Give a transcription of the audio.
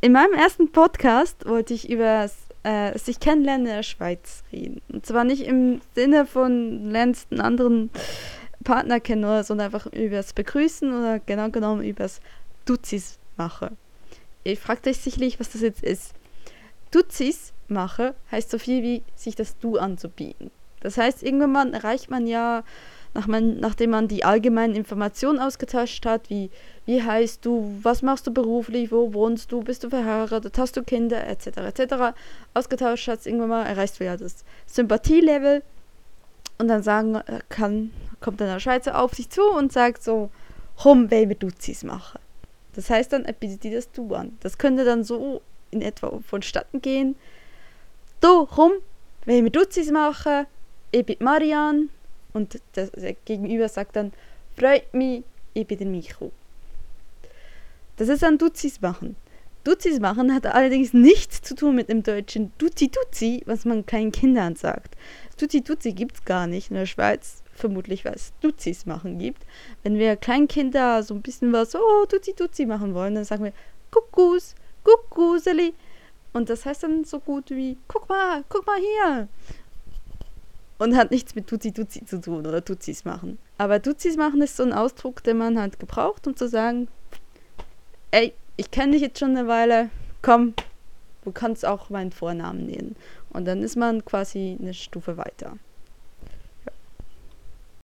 in meinem ersten Podcast wollte ich über äh, sich kennenlernen in der Schweiz reden. Und zwar nicht im Sinne von lernst einen anderen Partner kennen, sondern einfach übers Begrüßen oder genau genommen übers Duzis mache. Ihr fragt euch sicherlich, was das jetzt ist. Duzis mache heißt so viel wie sich das Du anzubieten. Das heißt, irgendwann erreicht man ja, nach man, nachdem man die allgemeinen Informationen ausgetauscht hat, wie wie heißt du, was machst du beruflich, wo wohnst du, bist du verheiratet, hast du Kinder, etc., etc., ausgetauscht hat, irgendwann mal erreichst du ja das Sympathielevel und dann sagen äh, kann, kommt dann der Schweizer auf sich zu und sagt so, komm, weil wir Duzis machen. Das heißt dann, er bietet dir das Du an. Das könnte dann so in etwa vonstatten gehen. Du, rum, wenn wir Duzis machen, ich bin Marian und der, der Gegenüber sagt dann, freut mich, ich bin der Micho. Das ist ein Duzis machen. Duzis machen hat allerdings nichts zu tun mit dem deutschen Duzi Duzi, was man kleinen Kindern sagt. Duzi Duzi gibt es gar nicht in der Schweiz, vermutlich weil es Duzis machen gibt. Wenn wir Kleinkinder so ein bisschen was, oh, Duzi Duzi machen wollen, dann sagen wir Kuckus, Kuckuseli. Und das heißt dann so gut wie, guck mal, guck mal hier. Und hat nichts mit Duzi Duzi zu tun oder Duzis machen. Aber Duzis machen ist so ein Ausdruck, den man halt gebraucht, um zu sagen, ey, ich kenne dich jetzt schon eine Weile, komm, du kannst auch meinen Vornamen nehmen. Und dann ist man quasi eine Stufe weiter.